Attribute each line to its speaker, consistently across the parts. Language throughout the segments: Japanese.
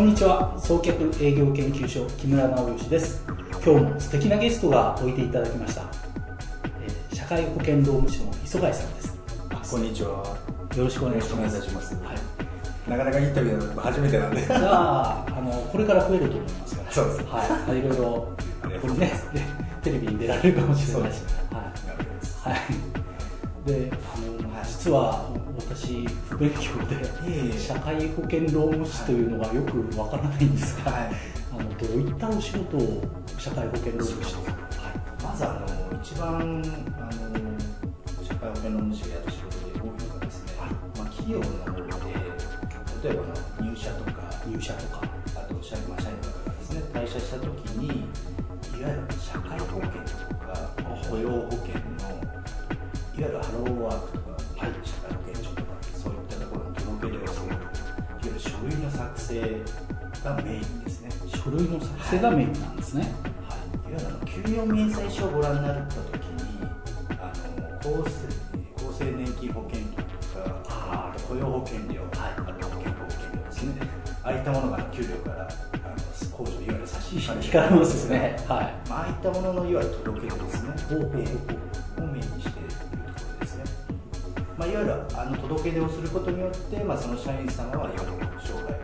Speaker 1: こんにちは。送客営業研究所木村直義です。今日も素敵なゲストがおいていただきました、えー、社会保険労務士の磯貝さんです。
Speaker 2: こんにちは。
Speaker 1: よろしくお願いします。
Speaker 2: はい、なかなかインタビュー初めてなんで。
Speaker 1: じゃああのこれから増えると思いますか？ら
Speaker 2: そうです。
Speaker 1: はい。いろいろこれねテレビに出られるかもしれないし。はい、はい、であの実は私不勉強で社会保険労務士というのがよくわからないんですが、はい、あのどういったお仕事を社会保険労務士と？か、
Speaker 2: はい、まずあの一番あの社会保険労務士がやるいわゆるハローワークとかはい、社会保険庁とかそういったところに届け出をするいわゆる書類の作成がメインですね。
Speaker 1: 書類の作成がメインなんですね、
Speaker 2: はい、い、わゆるあの給与明細書をご覧になった時にあの厚生厚生年金保険料とかあ雇用保険料、はい、あと健康保険料ですね。ああいったものが給料からあの控除いわゆる差し引
Speaker 1: かれますね、はい。
Speaker 2: まあ、ああいったもののいわゆる届け出ですね。をメインにしてまあ、いわゆるあの届け出をすることによって、まあ、その社員様はいわゆる障害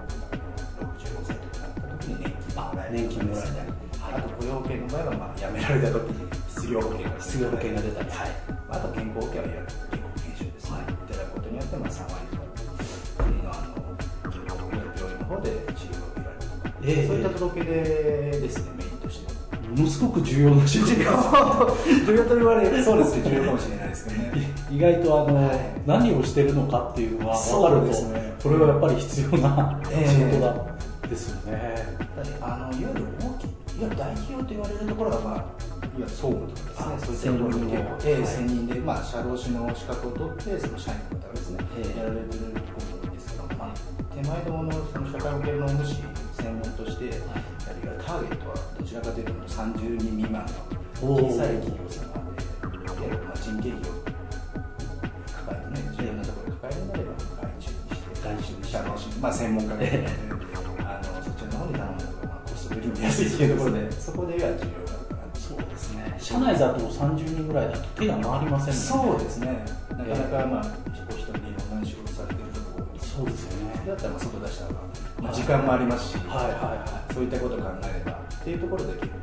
Speaker 2: 65歳とかなった時に年金もらえる年金もらえたり、はい、あと雇用保険の場合は、まあ、辞められた時に失業保険が
Speaker 1: 失業保険が出たり、はい、
Speaker 2: あと健康保険はいわゆる健康保険証ですね、はい、いただくことによって、まあ、3割とか国のあの健康保険病院の方で治療を受けられるとか、えー、そういった届け出ですねメイ
Speaker 1: ものすごく重要な仕事
Speaker 2: 重要と言われるそうですね重要かもしれないですけどね。
Speaker 1: 意外とあの、はい、何をしてるのかっていうのが分かると、ね、これはやっぱり必要な仕事だ、ですよね、
Speaker 2: あのいわゆる大きいわゆる大企業と言われるところが、まあ、いわゆる総務とかですね、そういったところで、えー、専任で、まあ、社労士の資格を取って、その社員の方がですね、えー、やられてるところですけど、まあ、手前どものその社会保険労務士専門として、はいターゲットはどちらかというと30人未満の小さい企業様で、いわゆるまあ人件費を抱えてね、重要なところで抱えるのであれば、外注にして、外注にして、まあ、専門家で、あのそっちの方に頼むのが、まあ、コスト的に安いというところで、そこでは重要だから
Speaker 1: そうですね、社内だと30人ぐらいだと手が回りませんね。
Speaker 2: そうですね、なかなか、まあ、お一人でいろんな仕事されてる
Speaker 1: そうですよね。
Speaker 2: だったら外出した方がまあ、時間もありますし、
Speaker 1: はいはいはい、
Speaker 2: そういったことを考えればっていうところで結構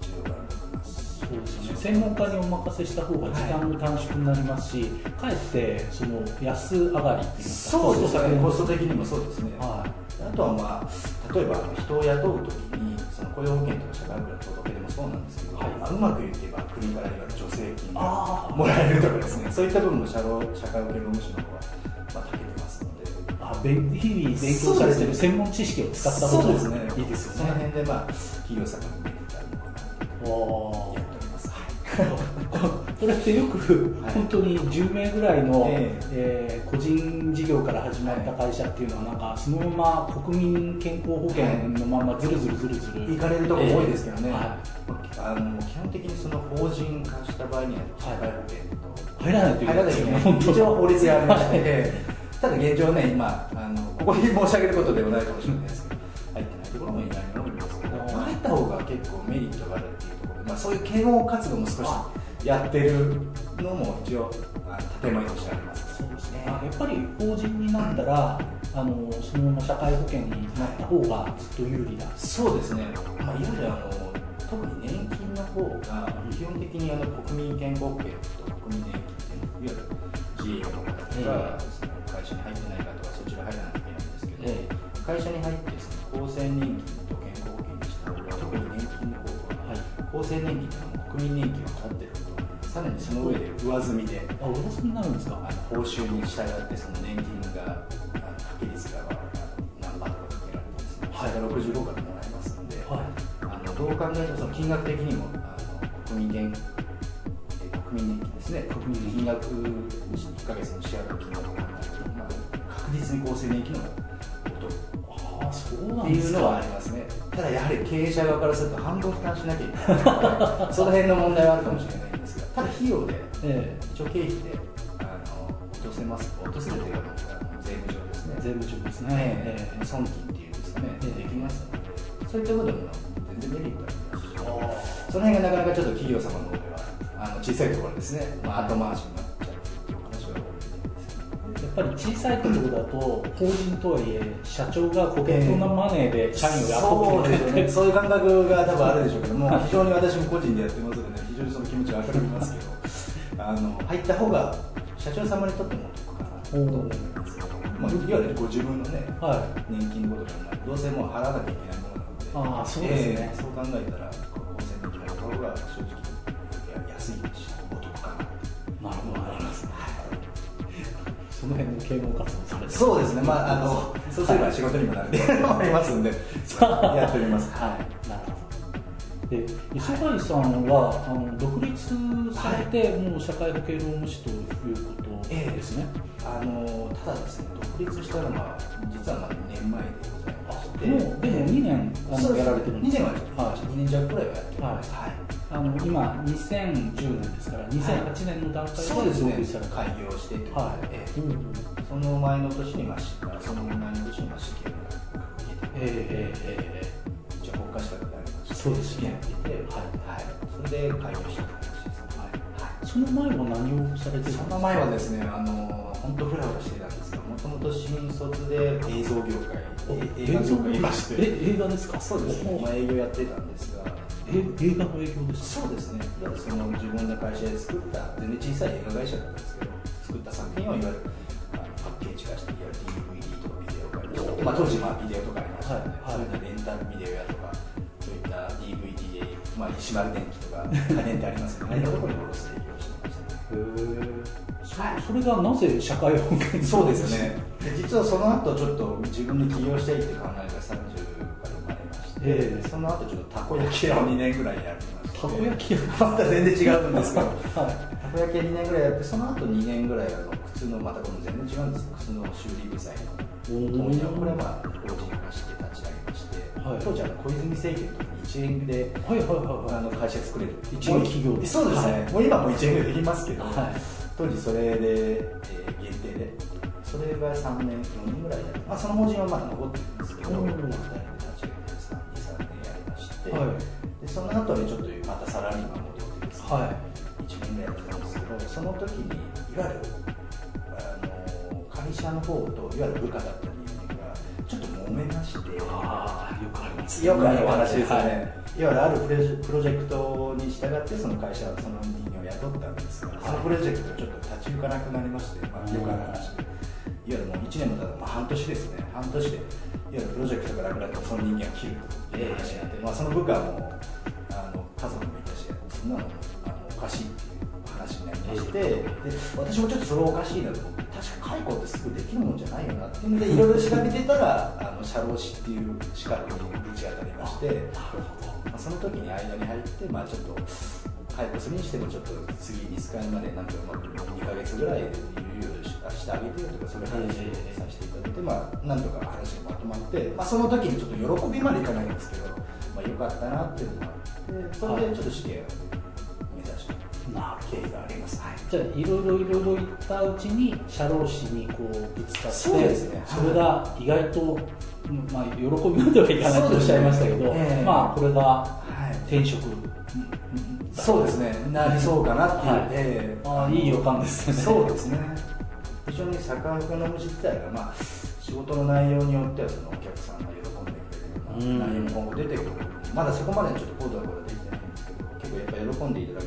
Speaker 2: 重要があると思います。
Speaker 1: そうですね。専門家にお任せした方が時間も短縮になりますし、かえってその安上がりっていう
Speaker 2: そうですね。コスト的にもそうですね、はい、あとはまあ例えば人を雇う時にその雇用保険とか社会保険の届け出もそうなんですけど、はい。まあ、うまくいけば国からいわゆる助成金がもらえるとかですね。そういった部分も社労社会保険労務士の方は、まあ、
Speaker 1: 日々勉強されてる専門知識を使った方がいいですよね。
Speaker 2: その辺でまあ企業様に向けてたりとかやっております。
Speaker 1: これってよく本当に10名ぐらいの、ええ。ー、個人事業から始まった会社っていうのはなんかそのまま国民健康保険のままずるずるずるずる
Speaker 2: 行かれるところ多いですけどね、はい、あの基本的にその法人化した場合には社会保険
Speaker 1: と入らないといけないですよね
Speaker 2: 一応法律がありまして、ただ現状ね今あのここに申し上げることではないかもしれないですけど入ってないところも意外に多いんですけど、まあ、入った方が結構メリットがあるっていうところで、まあ、そういう啓蒙活動も少しやってるのも一応建前としてあります。
Speaker 1: そうですね。やっぱり法人になったらあのそのまま社会保険になった方がずっと有利だ。
Speaker 2: そうですね、まあ、いわゆるあの特に年金の方が基本的にあの国民健康保険と国民年金っていういわゆる自営業の方と厚生年金というのは国民年金を払ってるとさらにその上で上積みで
Speaker 1: あ上積みになるんですか？
Speaker 2: あの報酬に従ってその年金が掛け率が何番とかかけられてですね、はい、下が65からもらえますので、はい、あのどう考えてもその金額的にもあの国民年国民年金ですね。国民金。額1か月の支払う金額を考えると実に厚生年金の
Speaker 1: ああそうな
Speaker 2: んですかっていうのはありますねただやはり経営者側からすると半分負担しなきゃいけないその辺の問題はあるかもしれないんですがただ費用で、ええ、一応経費であの落とせます落とせるというか税務上ですね。
Speaker 1: 税務上ですね、
Speaker 2: ええ、損金っていうですねですかね、できますのでそういったことでも全然メリットありますしその辺がなかなかちょっと企業様の方ではあの小さいところですね、まあ、後回し
Speaker 1: ぱり小さいところだと法人とはいえ社長がポケットのマネーで社員を雇ってくれ
Speaker 2: て、そういう感覚が多分あるでしょうけども非常に私も個人でやってますので、ね、非常にその気持ちは分かりますけどあの入った方が社長様にとっても得かなと思いますまあ、いわゆるご自分のね、はい、年金のことがどうせもう払わなきゃいけないものなのであそうですね、えー、そう考えたら厚生年金の方が正直
Speaker 1: その辺の啓蒙活動されて
Speaker 2: そうですね。まああのそうすれば仕事にもなるんで、ありますんで。やっております。はい。なるほど。
Speaker 1: で磯貝さんはあの独立されて、はい、もう社会保険労務士ということですね、
Speaker 2: えー、あのただですね独立したのは実はまあ2年前でございまして。もうでも
Speaker 1: 2年あのやられてるんです
Speaker 2: か？2年は、はい、2年弱くらいはやってます、はい、はい、
Speaker 1: あの今2010年ですから2008年の段階で
Speaker 2: 独立された、はい、開業してはい、えー、うん、その前の年にまあその前の年にまあ試験を受けて。えー、えー、えー、じゃあ国家資格でありましてそうですね。受けて、はい。はい、それで開業した
Speaker 1: その前は何をされて
Speaker 2: その前はですねあの本当フラフラしてたんですがもともと新卒で映像業界
Speaker 1: 映画業界いまして。え映画ですか？
Speaker 2: そうですね、まあ、営業やってたんですが。
Speaker 1: え映画の営業です
Speaker 2: そうですね。その自分の会社で作った全然小さい映画会社だったんですけど作った作品をいわゆるパッケージ化していわゆる DVD とかビデオ化にして、まあ、当時まあビデオとかありましたので、はい。はい、そういったレンタルビデオやとかそういった DVD で、まあ、石丸電機とか 家電ってありますけどああいったところに卸す営業して
Speaker 1: それがなぜ社会保険
Speaker 2: そうですね。実はその後ちょっと自分で起業したいって考えが30でその後ちょっとたこ焼き屋を2年ぐらいやりまして。
Speaker 1: たこ焼き屋？
Speaker 2: また全然違うんですけど、はい、たこ焼き屋2年ぐらいやってその後2年ぐらいあの靴のまたこの全然違うんです靴の修理部材の問屋。をこれはまあ法人化して立ち上げまして、はい、当時あの小泉政権の時に1円で、はいはいはい、あの会社作れる。
Speaker 1: 1円企業
Speaker 2: そうですね、はい、もう今も1円でできますけど、はい、当時それで、えー、限定で。それが3年4年ぐらいやって、まあ、その法人はまだ残ってるんですけど、2人で立ち上げてはい、でその後にちょっとまたサラリーマン戻ってですね、はい、1年ぐらいやってたんですけどその時にいわゆるあの会社の方といわゆる部下だった揉めまして
Speaker 1: よ。くあります、
Speaker 2: よくある話ですよね、はい、いわゆるあるプロジェクトに従ってその会社はその人間を雇ったんですが、そのプロジェクトがちょっと立ち行かなくなりまして、まあ、よくある話で。いわゆるもう1年もただ、まあ、半年ですね。半年でいわゆるプロジェクトがなくなってその人間を切るという話になって、まあ、その部下もあの家族もいたしそんなのあのおかしいっていう話になりまして、で私もちょっとそれおかしいなと思って解雇ってすぐできるもんじゃないよなっていうのでいろいろ調べてたらあの社労士っていう資格にぶち当たりまして、まあ、その時に間に入って、まあ、ちょっと解雇するにしてもちょっと次リスカイまでなんかうまく2か月ぐらい猶予してあげてよとかそういう話をさせていただいて、まあ、なんとか話がまとまって、まあ、その時にちょっと喜びまでいかないんですけど、まあ、よかったなっていうのがあってそれでちょっと試験を目指した経緯があります、はい、
Speaker 1: じゃあいろいろいろいろ言ったうちに社労士にこうぶつかって
Speaker 2: そうですね、
Speaker 1: それが意外と、まあ、喜びまではいかないとおっしゃいましたけど、ね。えー、まあこれが転職、はい
Speaker 2: そうですね。なりそうかなっていう、はい。え
Speaker 1: ー、あいい予感ですね。
Speaker 2: そうですね。非常に酒福の虫自体が、まあ、仕事の内容によってはそのお客さんが喜んでくれるような内容も今後出てくるまだそこまでちょっと高度なことはできてないんですけど結構やっぱり喜んでいただけ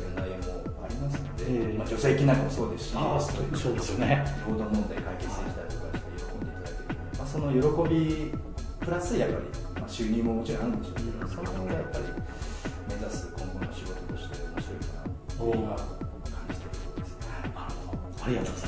Speaker 2: えー、まあ、助成金なんかもそうですし
Speaker 1: そうですよね。
Speaker 2: 労働問題解決できたりとかして喜んでいただける、まあ、その喜びプラスやっぱり、まあ、収入ももちろんあるんでしょうけどその辺がやっぱり目指す今後の仕事として面白いかなと今感じているところです、
Speaker 1: ありがとうございます